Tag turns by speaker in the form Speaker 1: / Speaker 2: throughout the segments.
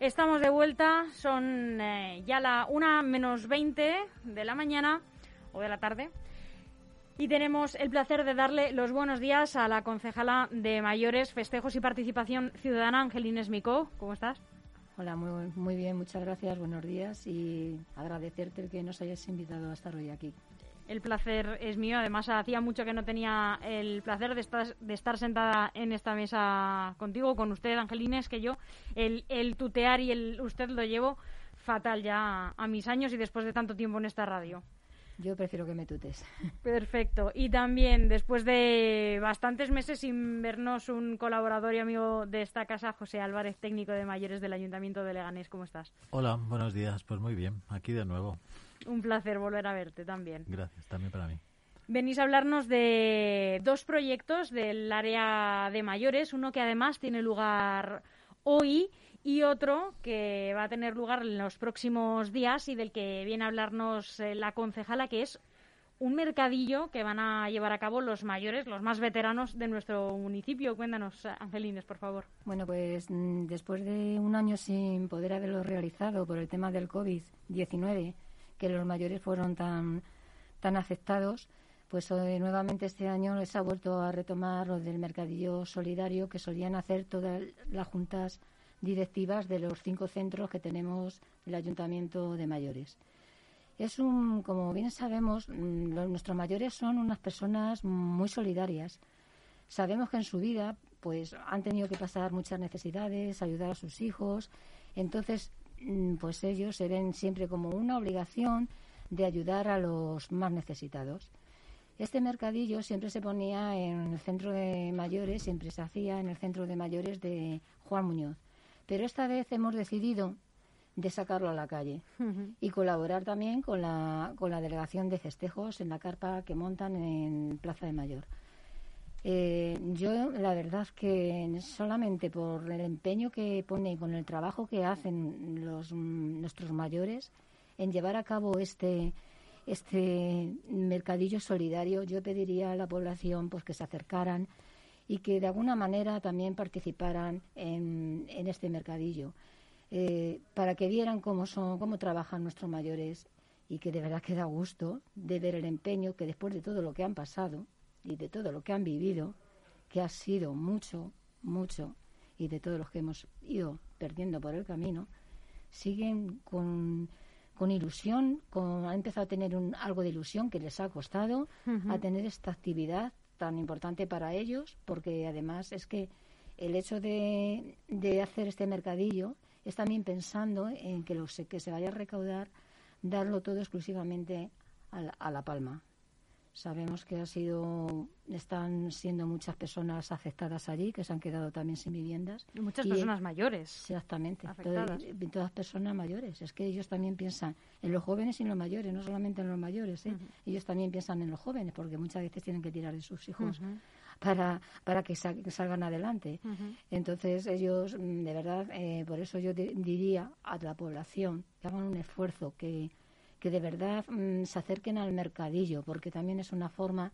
Speaker 1: Estamos de vuelta, son eh, ya la una menos 20 de la mañana o de la tarde. Y tenemos el placer de darle los buenos días a la concejala de Mayores, Festejos y Participación Ciudadana, Angelines Micó. ¿Cómo estás?
Speaker 2: Hola, muy, muy bien, muchas gracias, buenos días y agradecerte el que nos hayas invitado a estar hoy aquí.
Speaker 1: El placer es mío. Además, hacía mucho que no tenía el placer de estar, de estar sentada en esta mesa contigo, con usted, Angelines, que yo el, el tutear y el usted lo llevo fatal ya a mis años y después de tanto tiempo en esta radio.
Speaker 2: Yo prefiero que me tutes.
Speaker 1: Perfecto. Y también, después de bastantes meses sin vernos, un colaborador y amigo de esta casa, José Álvarez, técnico de mayores del Ayuntamiento de Leganés. ¿Cómo estás?
Speaker 3: Hola, buenos días. Pues muy bien, aquí de nuevo.
Speaker 1: Un placer volver a verte también.
Speaker 3: Gracias, también para mí.
Speaker 1: Venís a hablarnos de dos proyectos del área de mayores, uno que además tiene lugar hoy y otro que va a tener lugar en los próximos días y del que viene a hablarnos eh, la concejala, que es un mercadillo que van a llevar a cabo los mayores, los más veteranos de nuestro municipio. Cuéntanos, Angelines, por favor.
Speaker 2: Bueno, pues mm, después de un año sin poder haberlo realizado por el tema del COVID-19, que los mayores fueron tan, tan afectados, pues eh, nuevamente este año les ha vuelto a retomar lo del mercadillo solidario que solían hacer todas las juntas directivas de los cinco centros que tenemos el Ayuntamiento de Mayores. Es un, como bien sabemos, mm, nuestros mayores son unas personas muy solidarias. Sabemos que en su vida pues han tenido que pasar muchas necesidades, ayudar a sus hijos. Entonces, pues ellos se ven siempre como una obligación de ayudar a los más necesitados. Este mercadillo siempre se ponía en el centro de mayores, siempre se hacía en el centro de mayores de Juan Muñoz. Pero esta vez hemos decidido de sacarlo a la calle y colaborar también con la, con la delegación de festejos en la carpa que montan en Plaza de Mayor. Eh, yo la verdad que solamente por el empeño que pone con el trabajo que hacen los, nuestros mayores en llevar a cabo este este mercadillo solidario, yo pediría a la población pues que se acercaran y que de alguna manera también participaran en, este mercadillo eh, para que vieran cómo son, cómo trabajan nuestros mayores y que de verdad queda gusto de ver el empeño que después de todo lo que han pasado y de todo lo que han vivido, que ha sido mucho, mucho, y de todos los que hemos ido perdiendo por el camino, siguen con, con ilusión, con, han empezado a tener un, algo de ilusión que les ha costado, a tener esta actividad tan importante para ellos, porque además es que el hecho de, de hacer este mercadillo es también pensando en que lo que se vaya a recaudar, darlo todo exclusivamente a la Palma, Sabemos que ha sido, están siendo muchas personas afectadas allí, que se han quedado también sin viviendas.
Speaker 1: Y muchas personas mayores.
Speaker 2: Exactamente, todas personas mayores. Es que ellos también piensan en los jóvenes y en los mayores, no solamente en los mayores. ¿eh? Ellos también piensan en los jóvenes, porque muchas veces tienen que tirar de sus hijos. Para, para que, salgan adelante. Entonces, ellos, mm, de verdad, eh, por eso yo diría a la población que hagan un esfuerzo, que, que de verdad mm, se acerquen al mercadillo, porque también es una forma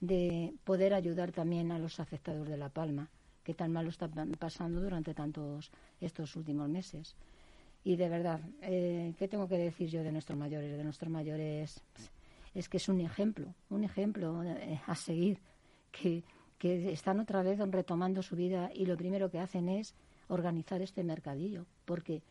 Speaker 2: de poder ayudar también a los afectados de La Palma, que tan mal lo están pasando durante tantos estos últimos meses. Y de verdad, eh, ¿qué tengo que decir yo de nuestros mayores? De nuestros mayores es que es un ejemplo, un ejemplo eh, a seguir, que, que están otra vez retomando su vida y lo primero que hacen es organizar este mercadillo, porque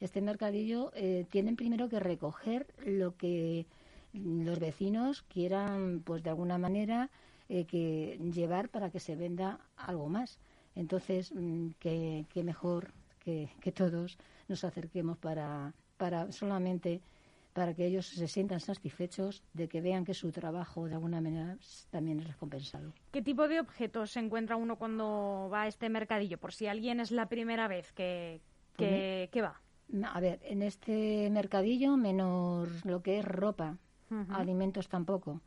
Speaker 2: este mercadillo eh, tienen primero que recoger lo que los vecinos quieran, pues de alguna manera, eh, que llevar para que se venda algo más. Entonces, mm, qué que mejor que, que, todos nos acerquemos para, para solamente para que ellos se sientan satisfechos de que vean que su trabajo de alguna manera también es recompensado.
Speaker 1: ¿Qué tipo de objetos se encuentra uno cuando va a este mercadillo? Por si alguien es la primera vez que, que, que va.
Speaker 2: A ver, en este mercadillo menos lo que es ropa, alimentos tampoco.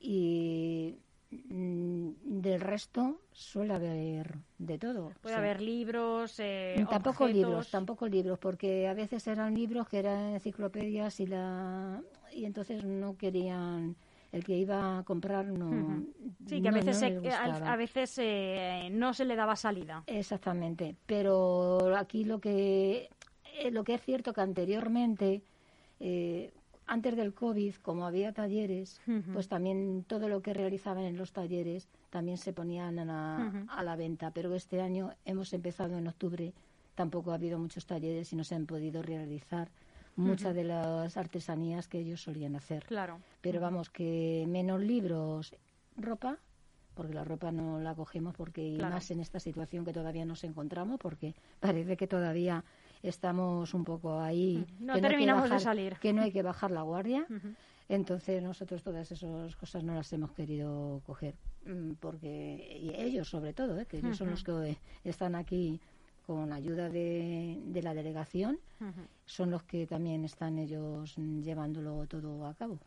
Speaker 2: Y mm, del resto suele haber de todo.
Speaker 1: Puede haber libros, eh,
Speaker 2: tampoco libros, tampoco libros, porque a veces eran libros que eran enciclopedias y la y entonces no querían el que iba a comprar no.
Speaker 1: Sí, que a veces, a, veces eh, no se le daba salida.
Speaker 2: Exactamente, pero aquí lo que eh, lo que es cierto que anteriormente, eh, antes del COVID, como había talleres, pues también todo lo que realizaban en los talleres también se ponían a, a la venta. Pero este año hemos empezado en octubre, tampoco ha habido muchos talleres y no se han podido realizar muchas de las artesanías que ellos solían hacer.
Speaker 1: Claro.
Speaker 2: Pero vamos, que menos libros, ropa, porque la ropa no la cogemos porque y más en esta situación que todavía nos encontramos porque parece que todavía estamos un poco ahí
Speaker 1: no terminamos de salir.
Speaker 2: que no hay que bajar la guardia. Entonces nosotros todas esas cosas no las hemos querido coger mm, porque y ellos sobre todo ¿eh? que ellos son los que están aquí con ayuda de, de la delegación son los que también están ellos llevándolo todo a cabo.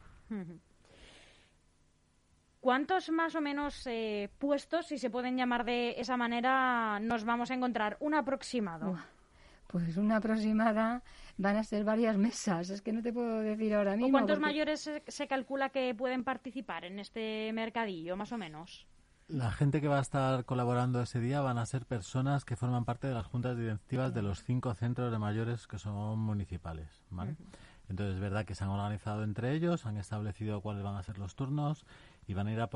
Speaker 1: ¿Cuántos más o menos eh, puestos, si se pueden llamar de esa manera, nos vamos a encontrar? Un aproximado.
Speaker 2: Pues una aproximada van a ser varias mesas, es que no te puedo decir ahora mismo.
Speaker 1: ¿Cuántos mayores se, calcula que pueden participar en este mercadillo, más o menos?
Speaker 3: La gente que va a estar colaborando ese día van a ser personas que forman parte de las juntas directivas de los cinco centros de mayores que son municipales, ¿vale? Entonces es verdad que se han organizado entre ellos, han establecido cuáles van a ser los turnos y van a ir a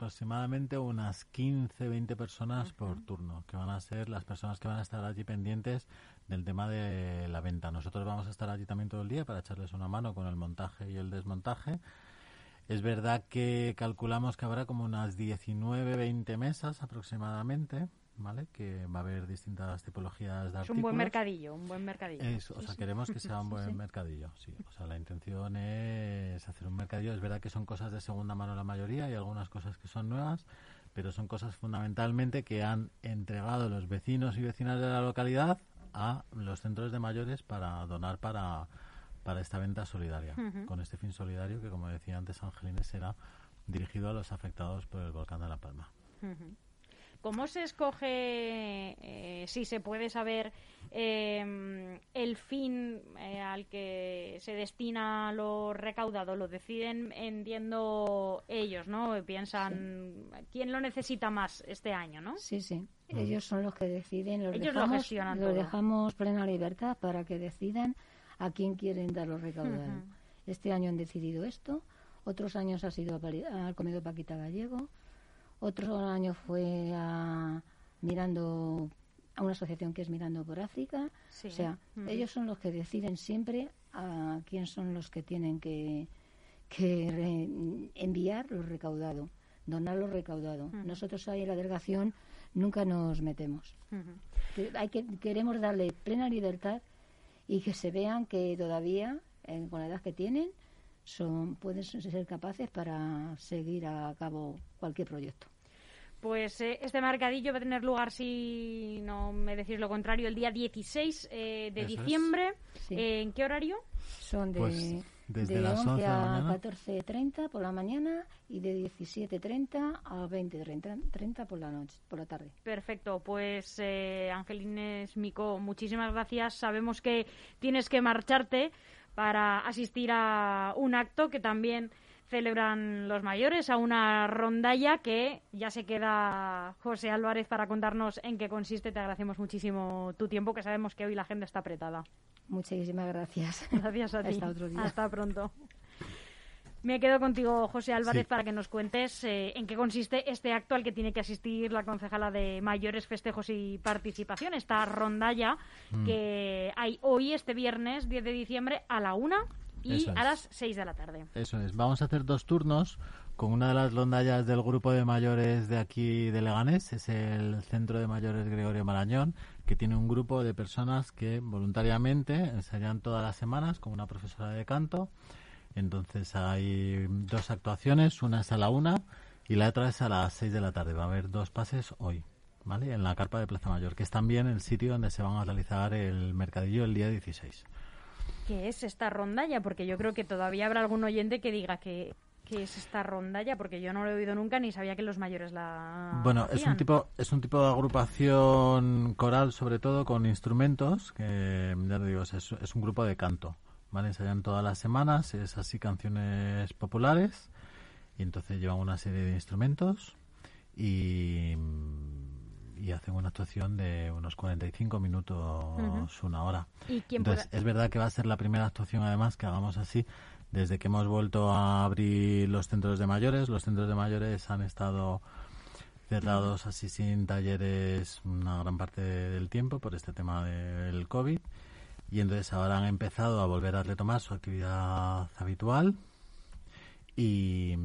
Speaker 3: aproximadamente unas 15, 20 personas por turno, que van a ser las personas que van a estar allí pendientes del tema de la venta. Nosotros vamos a estar allí también todo el día para echarles una mano con el montaje y el desmontaje. Es verdad que calculamos que habrá como unas 19, 20 mesas aproximadamente ¿vale? Que va a haber distintas tipologías de artículos.
Speaker 1: Es un buen mercadillo, un buen mercadillo.
Speaker 3: o sea, queremos que sea un buen mercadillo, sí. O sea, la intención es hacer un mercadillo. Es verdad que son cosas de segunda mano la mayoría y algunas cosas que son nuevas, pero son cosas fundamentalmente que han entregado los vecinos y vecinas de la localidad a los centros de mayores para donar para, para esta venta solidaria, con este fin solidario que, como decía antes Angelines, será dirigido a los afectados por el volcán de La Palma.
Speaker 1: ¿Cómo se escoge, eh, si se puede saber, eh, el fin eh, al que se destina lo recaudado? Lo deciden, entiendo, ellos, ¿no? Piensan, ¿quién lo necesita más este año, no?
Speaker 2: Sí, sí. Ellos son los que deciden. Los
Speaker 1: ellos
Speaker 2: dejamos,
Speaker 1: lo gestionan
Speaker 2: Lo dejamos plena libertad para que decidan a quién quieren dar los recaudados. Este año han decidido esto. Otros años ha sido al comedor Paquita Gallego otro año fue a, mirando a una asociación que es Mirando por África. O sea, ellos son los que deciden siempre a quién son los que tienen que, que enviar lo recaudado, donar lo recaudado. Nosotros ahí en la delegación nunca nos metemos. Hay que, queremos darle plena libertad y que se vean que todavía, con la edad que tienen, son, pueden ser capaces para seguir a cabo cualquier proyecto.
Speaker 1: Pues eh, este mercadillo va a tener lugar, si no me decís lo contrario, el día 16 eh, de diciembre. ¿En qué horario?
Speaker 2: Son de,
Speaker 3: pues desde
Speaker 2: de
Speaker 3: las 11
Speaker 2: a 14.30 por la mañana y de 17.30 a 20.30 por la noche, por la tarde.
Speaker 1: Perfecto, pues eh, Angelines Mico, muchísimas gracias. Sabemos que tienes que marcharte para asistir a un acto que también celebran los mayores a una rondalla que ya se queda José Álvarez para contarnos en qué consiste. Te agradecemos muchísimo tu tiempo, que sabemos que hoy la agenda está apretada.
Speaker 2: Muchísimas gracias.
Speaker 1: Gracias a ti.
Speaker 2: Hasta otro día.
Speaker 1: Hasta pronto. Me quedo contigo, José Álvarez, para que nos cuentes eh, en qué consiste este acto al que tiene que asistir la concejala de mayores festejos y participación, esta rondalla mm. que hay hoy, este viernes 10 de diciembre, a la una y a las 6 de la tarde.
Speaker 3: Eso es. Vamos a hacer dos turnos con una de las rondallas del grupo de mayores de aquí de Leganés. Es el Centro de Mayores Gregorio Marañón, que tiene un grupo de personas que voluntariamente ensayan todas las semanas con una profesora de canto. Entonces hay dos actuaciones, una es a la una y la otra es a las 6 de la tarde. Va a haber dos pases hoy. ¿Vale? En la carpa de Plaza Mayor, que es también el sitio donde se van a realizar el mercadillo el día 16
Speaker 1: qué es esta rondalla, porque yo creo que todavía habrá algún oyente que diga que qué es esta rondalla, porque yo no lo he oído nunca ni sabía que los mayores la
Speaker 3: Bueno, es un tipo es un tipo de agrupación coral sobre todo con instrumentos, que ya te digo, es, es un grupo de canto, ¿vale? Ensayan todas las semanas, es así canciones populares y entonces llevan una serie de instrumentos y y hacen una actuación de unos 45 minutos, una hora.
Speaker 1: ¿Y
Speaker 3: Entonces, es verdad que va a ser la primera actuación, además, que hagamos así. Desde que hemos vuelto a abrir los centros de mayores, los centros de mayores han estado cerrados así sin talleres una gran parte del tiempo por este tema del COVID. Y entonces ahora han empezado a volver a retomar su actividad habitual. Y,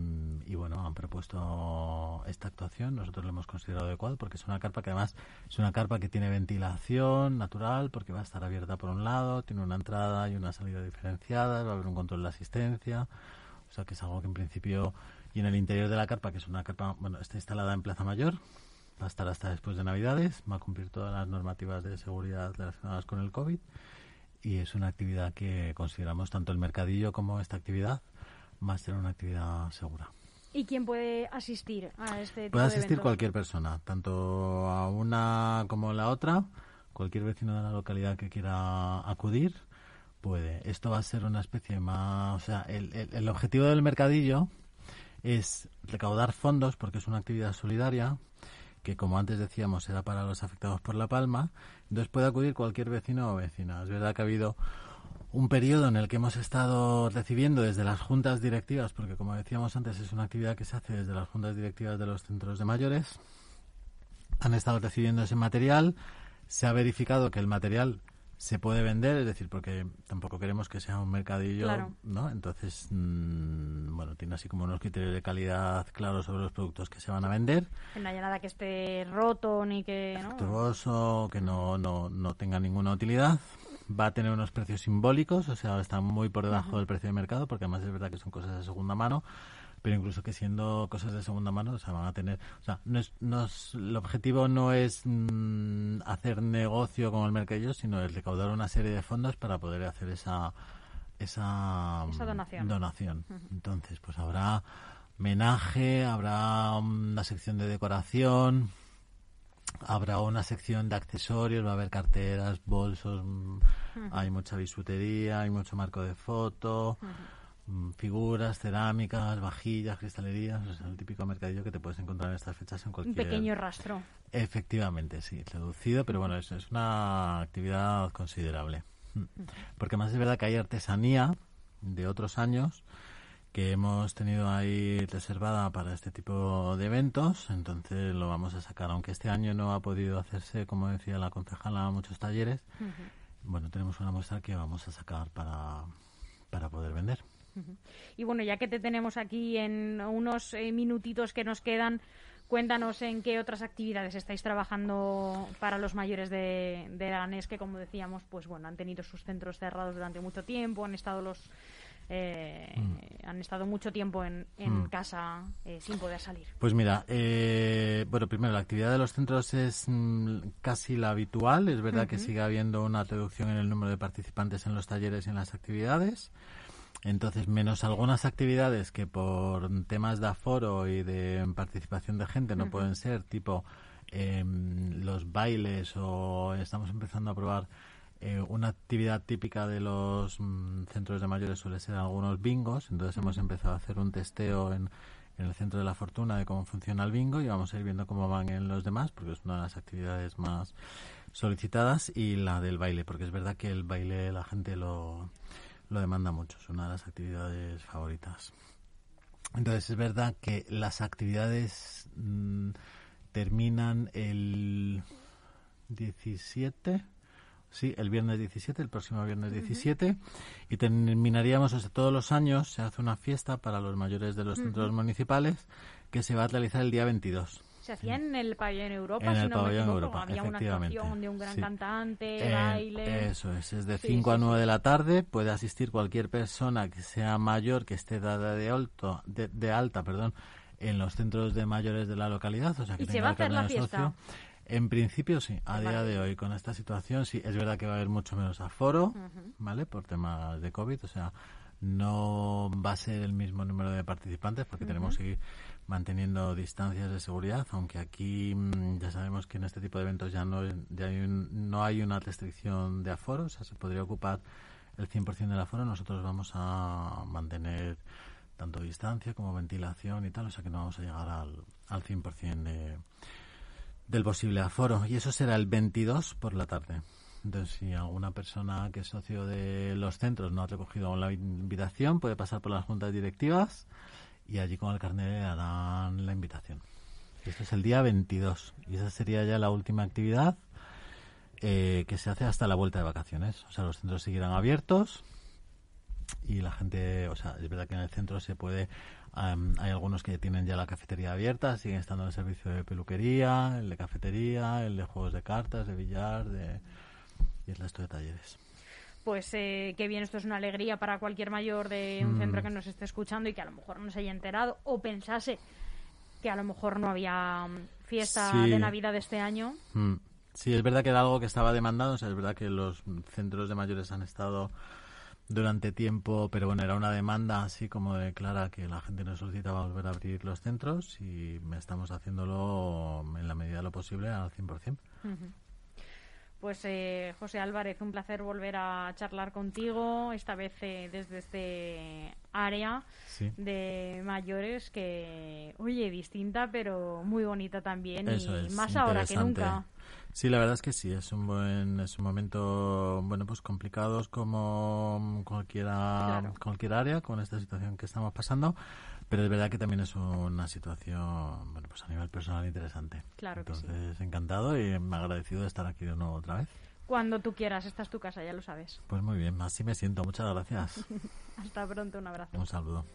Speaker 3: y bueno, han propuesto esta actuación. Nosotros lo hemos considerado adecuado porque es una carpa que además es una carpa que tiene ventilación natural porque va a estar abierta por un lado, tiene una entrada y una salida diferenciadas, va a haber un control de asistencia. O sea que es algo que en principio. Y en el interior de la carpa, que es una carpa, bueno, está instalada en Plaza Mayor, va a estar hasta después de Navidades, va a cumplir todas las normativas de seguridad relacionadas con el COVID y es una actividad que consideramos tanto el mercadillo como esta actividad va a ser una actividad segura.
Speaker 1: ¿Y quién puede asistir a este tipo
Speaker 3: Puede
Speaker 1: de
Speaker 3: asistir cualquier persona, tanto a una como a la otra, cualquier vecino de la localidad que quiera acudir puede. Esto va a ser una especie más, o sea, el, el- el objetivo del mercadillo es recaudar fondos porque es una actividad solidaria que como antes decíamos era para los afectados por la palma, entonces puede acudir cualquier vecino o vecina. Es verdad que ha habido un periodo en el que hemos estado recibiendo desde las juntas directivas, porque como decíamos antes es una actividad que se hace desde las juntas directivas de los centros de mayores, han estado recibiendo ese material, se ha verificado que el material se puede vender, es decir, porque tampoco queremos que sea un mercadillo,
Speaker 1: Claro.
Speaker 3: ¿no? Entonces, mm, bueno, tiene así como unos criterios de calidad claros sobre los productos que se van a vender
Speaker 1: Que no haya nada que esté roto ni que... ¿no?
Speaker 3: que no, no, no tenga ninguna utilidad. Va a tener unos precios simbólicos, o sea, está muy por debajo del precio de mercado, porque además es verdad que son cosas de segunda mano, pero incluso que siendo cosas de segunda mano, o sea, van a tener, o sea, no es, no es- el objetivo no es mm, hacer negocio con el mercadillo, sino es recaudar una serie de fondos para poder hacer esa esa,
Speaker 1: Esa
Speaker 3: mm,
Speaker 1: donación.
Speaker 3: donación. Entonces, pues habrá menaje, habrá una sección de decoración, habrá una sección de accesorios, va a haber carteras, bolsos, mm, hay mucha bisutería, hay mucho marco de foto, figuras, cerámicas, vajillas, cristalerías, es el típico mercadillo que te puedes encontrar en estas fechas en
Speaker 1: Un
Speaker 3: cualquier...
Speaker 1: pequeño rastro.
Speaker 3: Efectivamente, sí, reducido, pero bueno, es, es una actividad considerable. Mm. Porque más es verdad que hay artesanía de otros años que hemos tenido ahí reservada para este tipo de eventos, entonces lo vamos a sacar, aunque este año no ha podido hacerse, como decía la concejala, muchos talleres. Bueno, tenemos una muestra que vamos a sacar para, para poder vender.
Speaker 1: Y bueno, ya que te tenemos aquí en unos eh, minutitos que nos quedan, cuéntanos en qué otras actividades estáis trabajando para los mayores de, de Aranés, que como decíamos, pues bueno, han tenido sus centros cerrados durante mucho tiempo, han estado los eh, han estado mucho tiempo en, en
Speaker 3: Mm.
Speaker 1: casa eh, sin poder salir.
Speaker 3: Pues mira, eh, bueno, primero la actividad de los centros es mm, casi la habitual. Es verdad que sigue habiendo una reducción en el número de participantes en los talleres y en las actividades. Entonces, menos algunas actividades que por temas de aforo y de participación de gente no pueden ser, tipo em, los bailes o estamos empezando a probar eh, una actividad típica de los mm, centros de mayores suele ser algunos bingos. Entonces hemos empezado a hacer un testeo en, en el centro de la fortuna de cómo funciona el bingo y vamos a ir viendo cómo van en los demás porque es una de las actividades más solicitadas y la del baile porque es verdad que el baile la gente lo, lo demanda mucho. Es una de las actividades favoritas. Entonces es verdad que las actividades mm, terminan el 17, sí, el viernes 17, el próximo viernes 17, y terminaríamos, o sea, todos los años se hace una fiesta para los mayores de los centros municipales que se va a realizar el día 22.
Speaker 1: Se hacía en el pabellón Europa,
Speaker 3: En
Speaker 1: si
Speaker 3: el
Speaker 1: no me
Speaker 3: pabellón
Speaker 1: equivoco,
Speaker 3: Europa,
Speaker 1: había una
Speaker 3: efectivamente,
Speaker 1: actuación de un gran
Speaker 3: sí.
Speaker 1: cantante,
Speaker 3: Eh,
Speaker 1: baile.
Speaker 3: Eso es, es de
Speaker 1: Sí,
Speaker 3: 5 a
Speaker 1: sí,
Speaker 3: 9 de la tarde. Puede asistir cualquier persona que sea mayor, que esté dada de, alto, de, de alta perdón, en los centros de mayores de la localidad. O sea, que
Speaker 1: ¿Y se va a
Speaker 3: el
Speaker 1: hacer la fiesta?
Speaker 3: socio. En principio sí, a día de hoy con esta situación sí, es verdad que va a haber mucho menos aforo, ¿vale? Por temas de COVID, o sea, no va a ser el mismo número de participantes porque tenemos que ir manteniendo distancias de seguridad, aunque aquí mm, ya sabemos que en este tipo de eventos ya no, ya hay un- no hay una restricción de aforo, o sea, se podría ocupar el 100% del aforo, nosotros vamos a mantener tanto distancia como ventilación y tal, o sea que no vamos a llegar al, al 100% de, del posible aforo. Y eso será el 22 por la tarde. Entonces, si alguna persona que es socio de los centros no ha recogido la invitación, puede pasar por las juntas directivas y allí con el carnet le harán la invitación. Esto es el día 22 y esa sería ya la última actividad eh, que se hace hasta la vuelta de vacaciones. O sea, los centros seguirán abiertos y la gente, o sea, es verdad que en el centro se puede, hay algunos que tienen ya la cafetería abierta, siguen estando en el servicio de peluquería, el de cafetería, el de juegos de cartas, de billar, de y el resto de talleres.
Speaker 1: Pues eh, qué bien, esto es una alegría para cualquier mayor de un mm. centro que nos esté escuchando y que a lo mejor no se haya enterado o pensase que a lo mejor no había mm, fiesta de Navidad este año.
Speaker 3: Mm. Sí, es verdad que era algo que estaba demandado, o sea, es verdad que los centros de mayores han estado durante tiempo, pero bueno, era una demanda así como de clara que la gente nos solicitaba volver a abrir los centros y estamos haciéndolo en la medida de lo posible al 100%.
Speaker 1: Pues eh, José Álvarez, un placer volver a charlar contigo, esta vez eh, desde este área de mayores que, oye, distinta pero muy bonita también y más ahora que nunca.
Speaker 3: Sí, la verdad es que sí, es un buen es un momento bueno pues complicados como cualquiera cualquier área con esta situación que estamos pasando, pero es verdad que también es una situación, bueno, pues a nivel personal interesante.
Speaker 1: Claro
Speaker 3: Entonces, encantado y me agradecido de estar aquí de nuevo otra vez.
Speaker 1: Cuando tú quieras, esta es tu casa, ya lo sabes.
Speaker 3: Pues muy bien, así me siento. Muchas gracias.
Speaker 1: Hasta pronto, un abrazo.
Speaker 3: Un saludo.